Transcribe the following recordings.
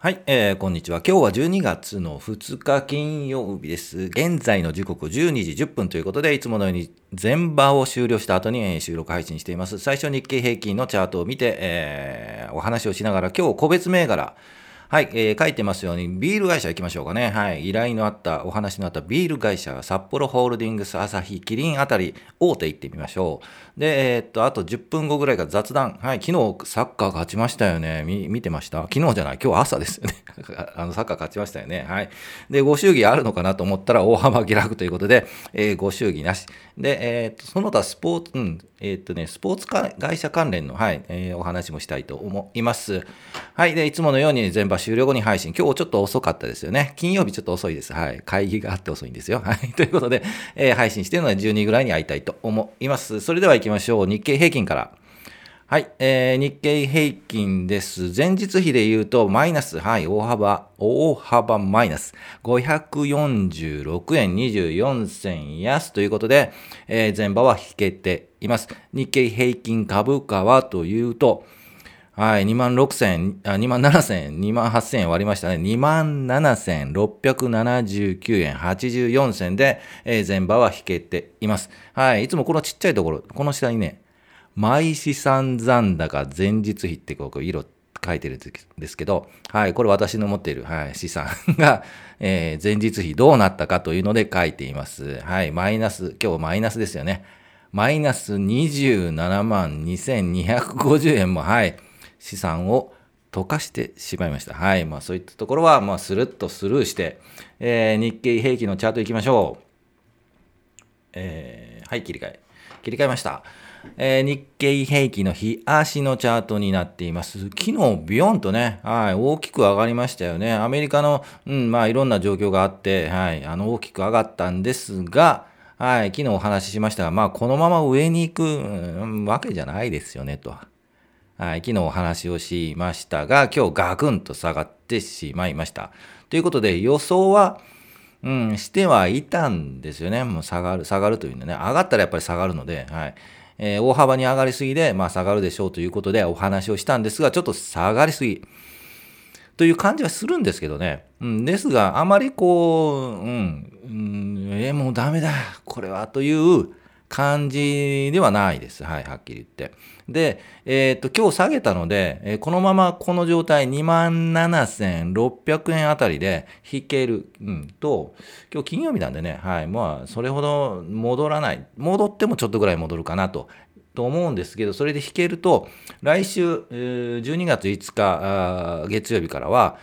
はい、えー、こんにちは。今日は12月の2日金曜日です。現在の時刻12時10分ということで、いつものように全場を終了した後に収録配信しています。最初日経平均のチャートを見て、えー、お話をしながら、今日個別銘柄、はい、えー、書いてますように、ビール会社行きましょうかね。はい、依頼のあった、お話のあったビール会社、札幌ホールディングス、アサヒ、キリンあたり、大手行ってみましょう。で、えー、っと、あと10分後ぐらいが雑談。はい、昨日サッカー勝ちましたよね。み、見てました？昨日じゃない、今日朝ですよね。あの、サッカー勝ちましたよね。はい。で、ご祝儀あるのかなと思ったら、大幅下落ということで、えー、ご祝儀なし。で、えー、っと、その他スポーツ、うん、え、っとね、スポーツ会社関連の、はい、えー、お話もしたいと思います。はい。で、いつものように全場終了後に配信。今日ちょっと遅かったですよね。金曜日ちょっと遅いです。はい。会議があって遅いんですよ。はい。ということで、えー、配信してるのは12ぐらいに会いたいと思います。それでは行きましょう。日経平均から。はい、えー、日経平均です。前日比で言うと、マイナス、はい、大幅、大幅マイナス。546円24銭安ということで、えー、前場は引けています。日経平均株価はというと、はい、2万6千、あ、2万7千、2万8千円割りましたね。2万7千679円84銭で、えー、前場は引けています。はい、いつもこのちっちゃいところ、この下にね、毎資産残高前日比ってこう色書いてるんですけど、はい、これ私の持っている、はい、資産が、えー、前日比どうなったかというので書いています。はい、マイナス、今日マイナスですよね。マイナス27万2250円も、はい、資産を溶かしてしまいました。はい、まあそういったところは、まあスルッとスルーして、えー、日経平均のチャート行きましょう。えー、はい、切り替え。切り替えました。えー、日経平均の日足のチャートになっています。昨日ビヨンとね、はい、大きく上がりましたよね。アメリカの、うん、まあいろんな状況があって、はい、あの大きく上がったんですが、はい、昨日お話ししましたが、まあこのまま上に行く、うん、わけじゃないですよね、と。はい、昨日お話をしましたが、今日ガクンと下がってしまいました。ということで予想は、うん、してはいたんですよね。もう下がる、下がるというのね。上がったらやっぱり下がるので、はい。えー、大幅に上がりすぎで、まあ下がるでしょうということでお話をしたんですが、ちょっと下がりすぎ。という感じはするんですけどね。うん、ですが、あまりこう、うん、うん、えー、もうダメだ、これは、という感じではないです。はい、はっきり言って。で、えっ、と、今日下げたので、えー、このままこの状態27,600円あたりで引ける、うん、と、今日金曜日なんでね、はい、まあ、それほど戻らない。戻ってもちょっとぐらい戻るかなと。と思うんですけど、それで引けると、来週、えー、12月5日月曜日からは、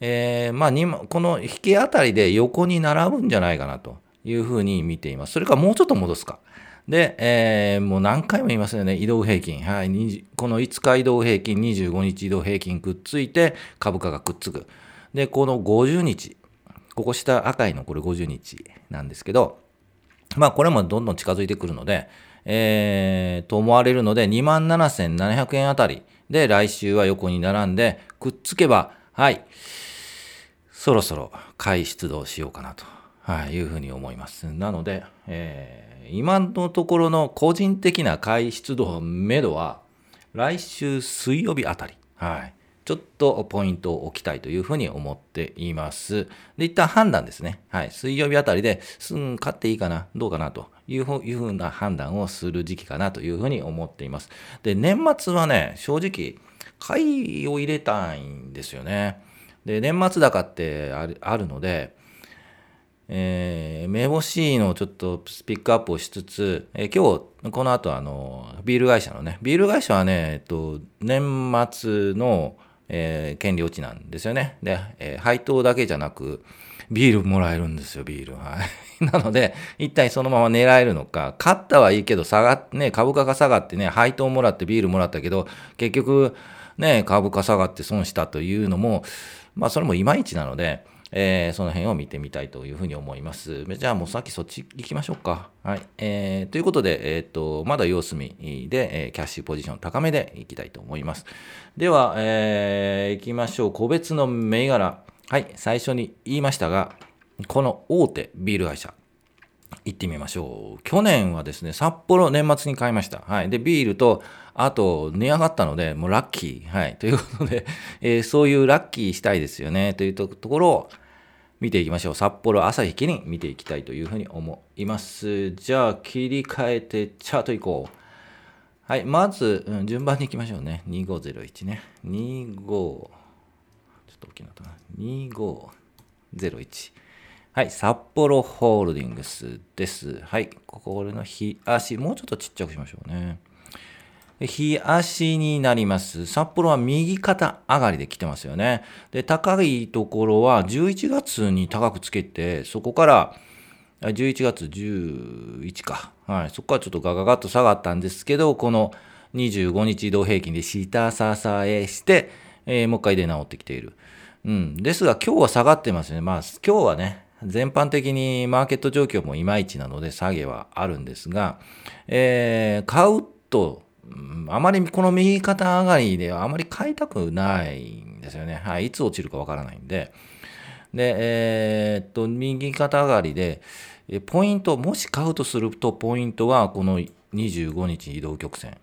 えー、まあ、この引けあたりで横に並ぶんじゃないかなというふうに見ています。それからもうちょっと戻すか。で、えー、もう何回も言いますよね、移動平均。はい、この5日移動平均、25日移動平均くっついて株価がくっつく。で、この50日、ここ下赤いのこれ50日なんですけど、まあこれもどんどん近づいてくるので、えー、と思われるので、27,700円あたり。で来週は横に並んで、くっつけば、はい、そろそろ買い出動しようかなと、はい、いうふうに思います。なので、えー今のところの個人的な買い出動めどは、来週水曜日あたり、はい、ちょっとポイントを置きたいというふうに思っています。で、一旦判断ですね。はい、水曜日あたりで、すん、買っていいかな、どうかなというふうな判断をする時期かなというふうに思っています。で、年末はね、正直、買いを入れたいんですよね。で、年末高ってあるので、えー、めぼしいのちょっとピックアップをしつつ、えー、今日、この後、あの、ビール会社のね、ビール会社はね、えっと、年末の、えー、権利落ちなんですよね。で、えー、配当だけじゃなく、ビールもらえるんですよ、ビール。はい。なので、一体そのまま狙えるのか、勝ったはいいけど、下が、ね、株価が下がってね、配当もらってビールもらったけど、結局、ね、株価下がって損したというのも、まあ、それもいまいちなので、えー、その辺を見てみたいというふうに思います。じゃあもうさっきそっち行きましょうか。はい。えー、ということで、えっ、ー、と、まだ様子見で、え、キャッシュポジション高めでいきたいと思います。では、えー、行きましょう。個別の銘柄。はい。最初に言いましたが、この大手ビール会社。行ってみましょう。去年はですね、札幌年末に買いました。はい。で、ビールと、あと、値上がったので、もうラッキー。はい。ということで、えー、そういうラッキーしたいですよね。というところを見ていきましょう。札幌朝日記念見ていきたいというふうに思います。じゃあ、切り替えてチャート行こう。はい。まず、うん、順番に行きましょうね。2501ね。25、ちょっと大きなとな。2501。はい、札幌ホールディングスです。はい、ここの日足、もうちょっとちっちゃくしましょうね。日足になります。札幌は右肩上がりで来てますよね。で、高いところは11月に高くつけて、そこから11月11か。はい、そこからちょっとガガガッと下がったんですけど、この25日移動平均で下支えして、えー、もう一回出直ってきている。うん。ですが今日は下がってますね。まあ今日はね、全般的にマーケット状況もいまいちなので下げはあるんですが、えー、買うと、あまりこの右肩上がりではあまり買いたくないんですよね。はい。いつ落ちるかわからないんで。で、えー、っと、右肩上がりで、ポイント、もし買うとすると、ポイントはこの25日移動曲線。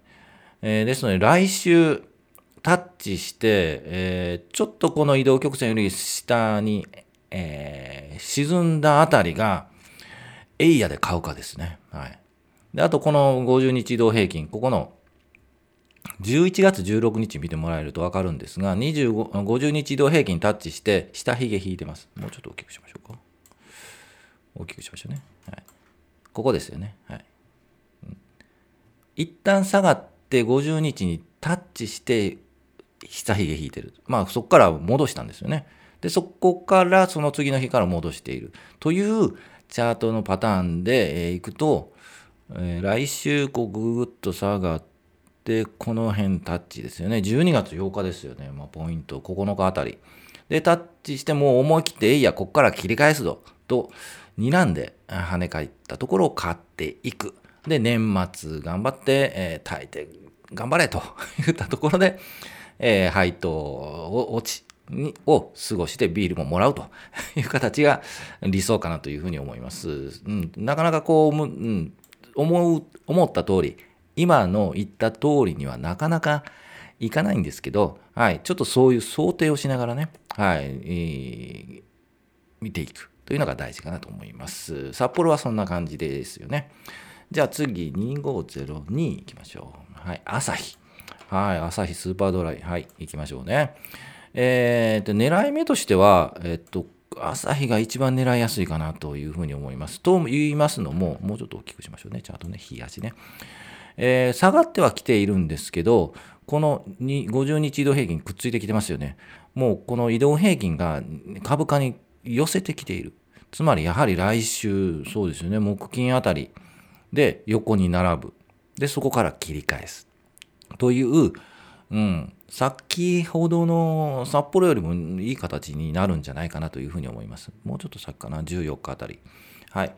えー、ですので、来週、タッチして、えー、ちょっとこの移動曲線より下にえー、沈んだあたりが、エイヤで買うかですね。はい。で、あとこの50日移動平均、ここの11月16日見てもらえると分かるんですが、25 50日移動平均タッチして、下髭引いてます。もうちょっと大きくしましょうか。大きくしましょうね。はい。ここですよね。はい。うん、一旦下がって50日にタッチして、下髭引いてる。まあそこから戻したんですよね。で、そこからその次の日から戻しているというチャートのパターンで、えー、いくと、えー、来週こうぐぐっと下がって、この辺タッチですよね。12月8日ですよね。まあ、ポイント9日あたり。で、タッチしてもう思い切って、えいや、こっから切り返すぞ。と、睨んで跳ね返ったところを買っていく。で、年末頑張って、えー、耐えて頑張れと言ったところで、えー、配当を落ち、にを過ごしてビールももらうと いう形が理想かなというふうに思います。うん、なかなかこう、うん、思う、思った通り、今の言った通りにはなかなかいかないんですけど、はい、ちょっとそういう想定をしながらね、はい、えー、見ていくというのが大事かなと思います。札幌はそんな感じですよね。じゃあ次、2502行きましょう。はい、朝日。はい、朝日スーパードライ。はい、行きましょうね。えー、と狙い目としては、えっと、朝日が一番狙いやすいかなというふうに思います。と言いますのも、もうちょっと大きくしましょうね。ちゃんとね、日足ね。えー、下がってはきているんですけど、この50日移動平均くっついてきてますよね。もうこの移動平均が株価に寄せてきている。つまりやはり来週、そうですよね、木金あたりで横に並ぶ。で、そこから切り返す。という、うん、先ほどの札幌よりもいい形になるんじゃないかなというふうに思います。もうちょっと先かな、14日あたり。はい。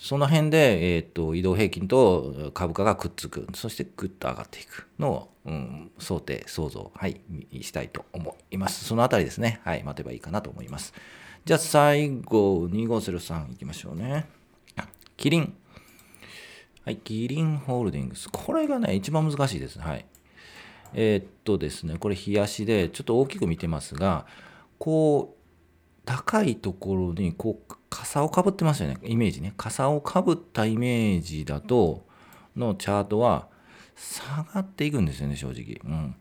その辺で、えーと、移動平均と株価がくっつく、そしてぐっと上がっていくのを、うん、想定、想像、はい、したいと思います。そのあたりですね、はい、待てばいいかなと思います。じゃあ最後、2503いきましょうね。キリン。はい、キリンホールディングス。これがね、一番難しいです。はい。えー、っとですね、これ冷やしで、ちょっと大きく見てますが、こう、高いところに、こう、傘をかぶってますよね、イメージね。傘をかぶったイメージだと、のチャートは、下がっていくんですよね、正直。うん。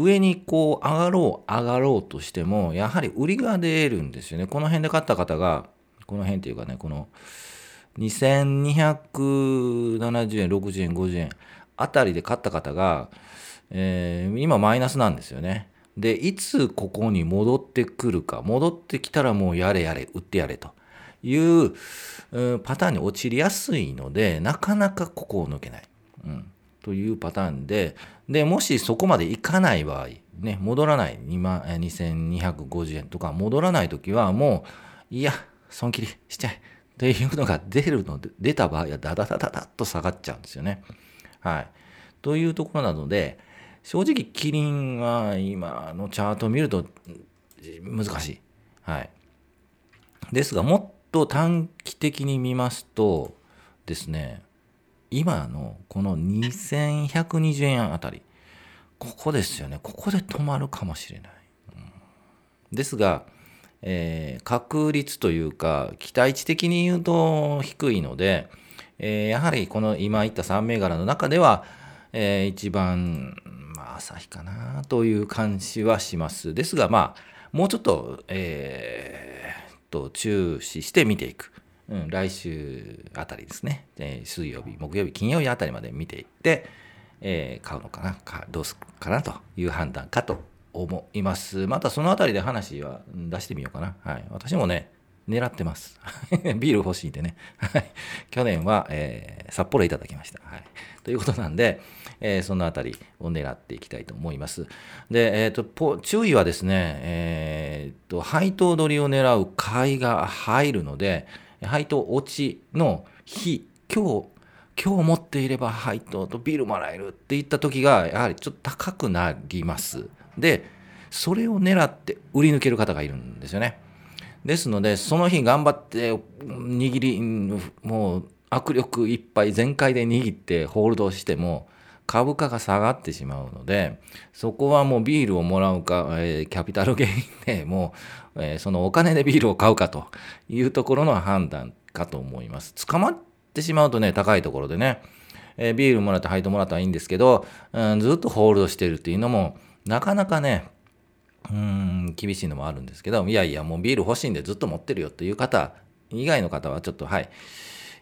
上にこう上がろう上がろうとしてもやはり売りが出るんですよね。この辺で買った方がこの辺っていうかねこの2270円60円50円あたりで買った方がえー、今マイナスなんですよね。で、いつここに戻ってくるか、戻ってきたらもうやれやれ、売ってやれという、う、パターンに陥りやすいので、なかなかここを抜けない。うん、というパターンで、で、もしそこまでいかない場合、ね、戻らない2万2250円とか戻らないときはもう、いや、損切りしちゃえというのが出るので、出た場合はダダダダダッと下がっちゃうんですよね。はい。というところなので、正直キリンは今のチャートを見ると難しい。はい。ですが、もっと短期的に見ますと、ですね今のこの2120円あたりここですよねここで止まるかもしれない、ですが、えー、確率というか期待値的に言うと低いので、えー、やはりこの今言った3銘柄の中では、えー、一番、朝日かなという感じはしますですがまあもうちょっと、えー、と注視して見ていく。うん、来週あたりですね、えー、水曜日、木曜日、金曜日あたりまで見ていって、えー、買うのかなか、どうするかなという判断かと思います。またそのあたりで話は出してみようかな。はい。私もね、狙ってます。ビール欲しいんでね。去年は、えー、札幌いただきました。はい。ということなんで、えー、そのあたりを狙っていきたいと思います。で、え、ー、と、注意はですね、えっ、と、配当取りを狙う買いが入るので、配当落ちの日、今日、今日持っていれば配当とビールもらえるっていった時が、やはりちょっと高くなります。で、それを狙って売り抜ける方がいるんですよね。ですので、その日頑張って、握り、もう握力いっぱい全開で握ってホールドしても、株価が下がってしまうので、そこはもうビールをもらうか、えー、キャピタルゲインで もう、えー、そのお金でビールを買うかというところの判断かと思います。捕まってしまうとね、高いところでね、えー、ビールもらって配当もらったらいいんですけど、うん、ずっとホールドしてるっていうのも、なかなかね、うん、厳しいのもあるんですけど、いやいや、もうビール欲しいんでずっと持ってるよという方以外の方はちょっと、はい、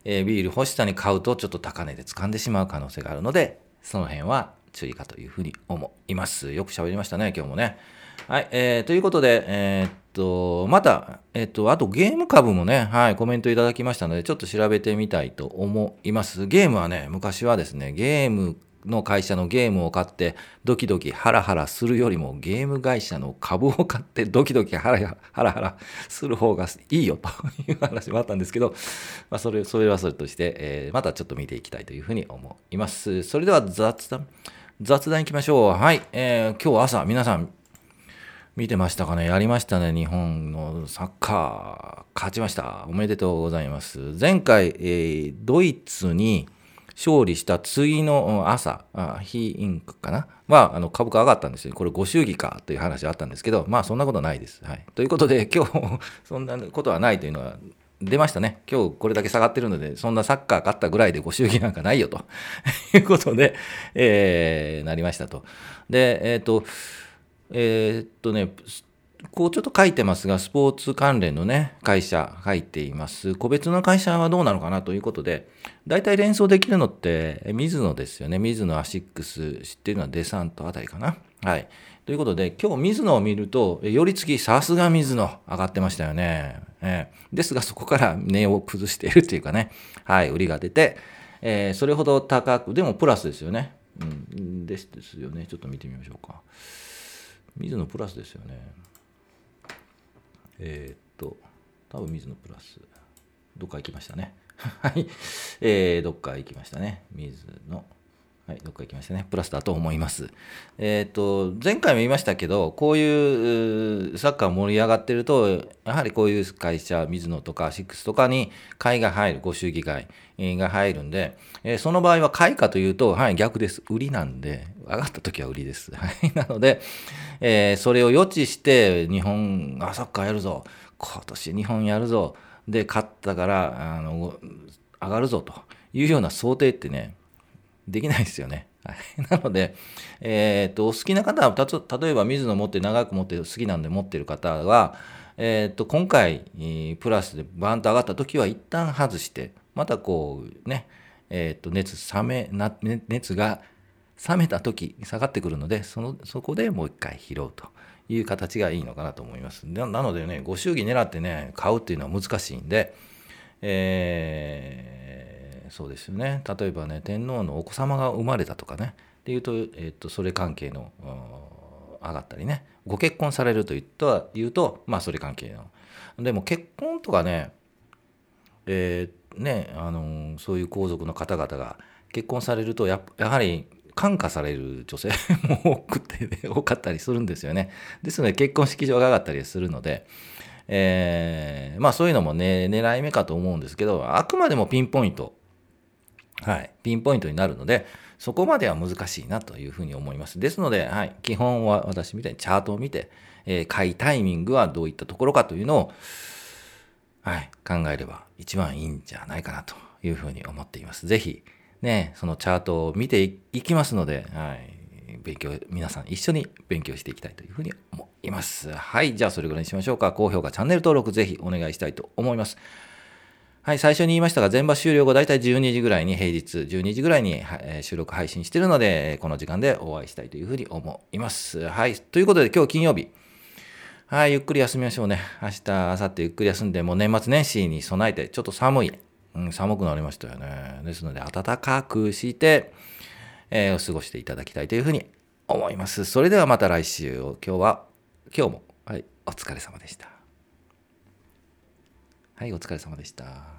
えー、ビール欲しさに買うとちょっと高値で掴んでしまう可能性があるので、その辺は注意かというふうに思います。よく喋りましたね、今日もね。はい、えー、ということで、えー、っと、また、えー、っと、あとゲーム株もね、はい、コメントいただきましたので、ちょっと調べてみたいと思います。ゲームはね、昔はですね、ゲームの会社のゲームを買ってドキドキハラハラするよりもゲーム会社の株を買ってドキドキハラハラハラする方がいいよという話もあったんですけど、まあ、それそれはそれとして、えー、またちょっと見ていきたいというふうに思います。それでは雑談、雑談いきましょう。はい、えー、今日朝皆さん見てましたかね？やりましたね。日本のサッカー勝ちました。おめでとうございます。前回、えー、ドイツに勝利した次の朝、非インクかな？は、あの株価上がったんですよ。これご祝儀かという話があったんですけど、まあそんなことないです。はい。ということで、今日そんなことはないというのは出ましたね。今日これだけ下がってるので、そんなサッカー勝ったぐらいでご祝儀なんかないよと いうことで、えー、なりましたと。で、えっ、ー、と、えー、っとね、こうちょっと書いてますが、スポーツ関連のね、会社書いています。個別の会社はどうなのかなということで、大体連想できるのって、水野ですよね。水野アシックス、知ってるのはデサントあたりかな。はい。ということで、今日水野を見ると、より次、さすが水野、上がってましたよね。えー、ですが、そこから値を崩しているというかね、はい、売りが出て、えー、それほど高く、でもプラスですよね。うん、ですですよね。ちょっと見てみましょうか。水野プラスですよね。えー、っと、多分水野プラス。どっか行きましたね。はい。えー、どっか行きましたね。水野。はい、どっか行きましたね。プラスだと思います。えっ、と、前回も言いましたけど、こういうサッカー盛り上がってると、やはりこういう会社、水野とかシックスとかに買いが入る、ご祝儀買いが入るんで、え、その場合は買いかというと、はい、逆です。売りなんで、上がった時は売りです。はい。なので、えー、それを予知して、日本、あ、サッカーやるぞ。今年日本やるぞ。で、勝ったから、あの、上がるぞというような想定ってね、できないですよね。はい、なので、えー、っと、お好きな方は、例えば水野持って長く持って好きなんで持ってる方は、えー、っと、今回、プラスでバーンと上がった時は一旦外して、またこうね、えー、っと、熱冷めな、熱が冷めた時下がってくるので、その、そこでもう一回拾うという形がいいのかなと思います。なのでね、ご祝儀狙ってね、買うっていうのは難しいんで、えーそうですよね。例えばね天皇のお子様が生まれたとかね。っていうと,、えー、とそれ関係の上がったりね。ご結婚されると言と言うとまあそれ関係の。でも結婚とかねえー、ねあのそういう皇族の方々が結婚されるとややはり感化される女性 も多くて、ね、多かったりするんですよね。ですので結婚式場が上がったりするので、えー、まあそういうのもね狙い目かと思うんですけどあくまでもピンポイントはい、ピンポイントになるので、そこまでは難しいなというふうに思います。ですので、はい、基本は私みたいにチャートを見て、えー、買いタイミングはどういったところかというのを、はい、考えれば一番いいんじゃないかなというふうに思っています。ぜひ、ね、そのチャートを見ていきますので、はい、勉強、皆さん一緒に勉強していきたいというふうに思います。はい、じゃあそれぐらいにしましょうか。高評価、チャンネル登録ぜひお願いしたいと思います。はい、最初に言いましたが、全場終了後、だいたい12時ぐらいに、平日12時ぐらいに、え収録配信してるので、この時間でお会いしたいというふうに思います。はい、ということで今日金曜日、はい、ゆっくり休みましょうね。明日、明後日ゆっくり休んで、もう年末年始に備えて、ちょっと寒い。うん、寒くなりましたよね。ですので、暖かくして、えー、過ごしていただきたいというふうに思います。それではまた来週、今日は、今日も、はい、お疲れ様でした。はい、お疲れ様でした。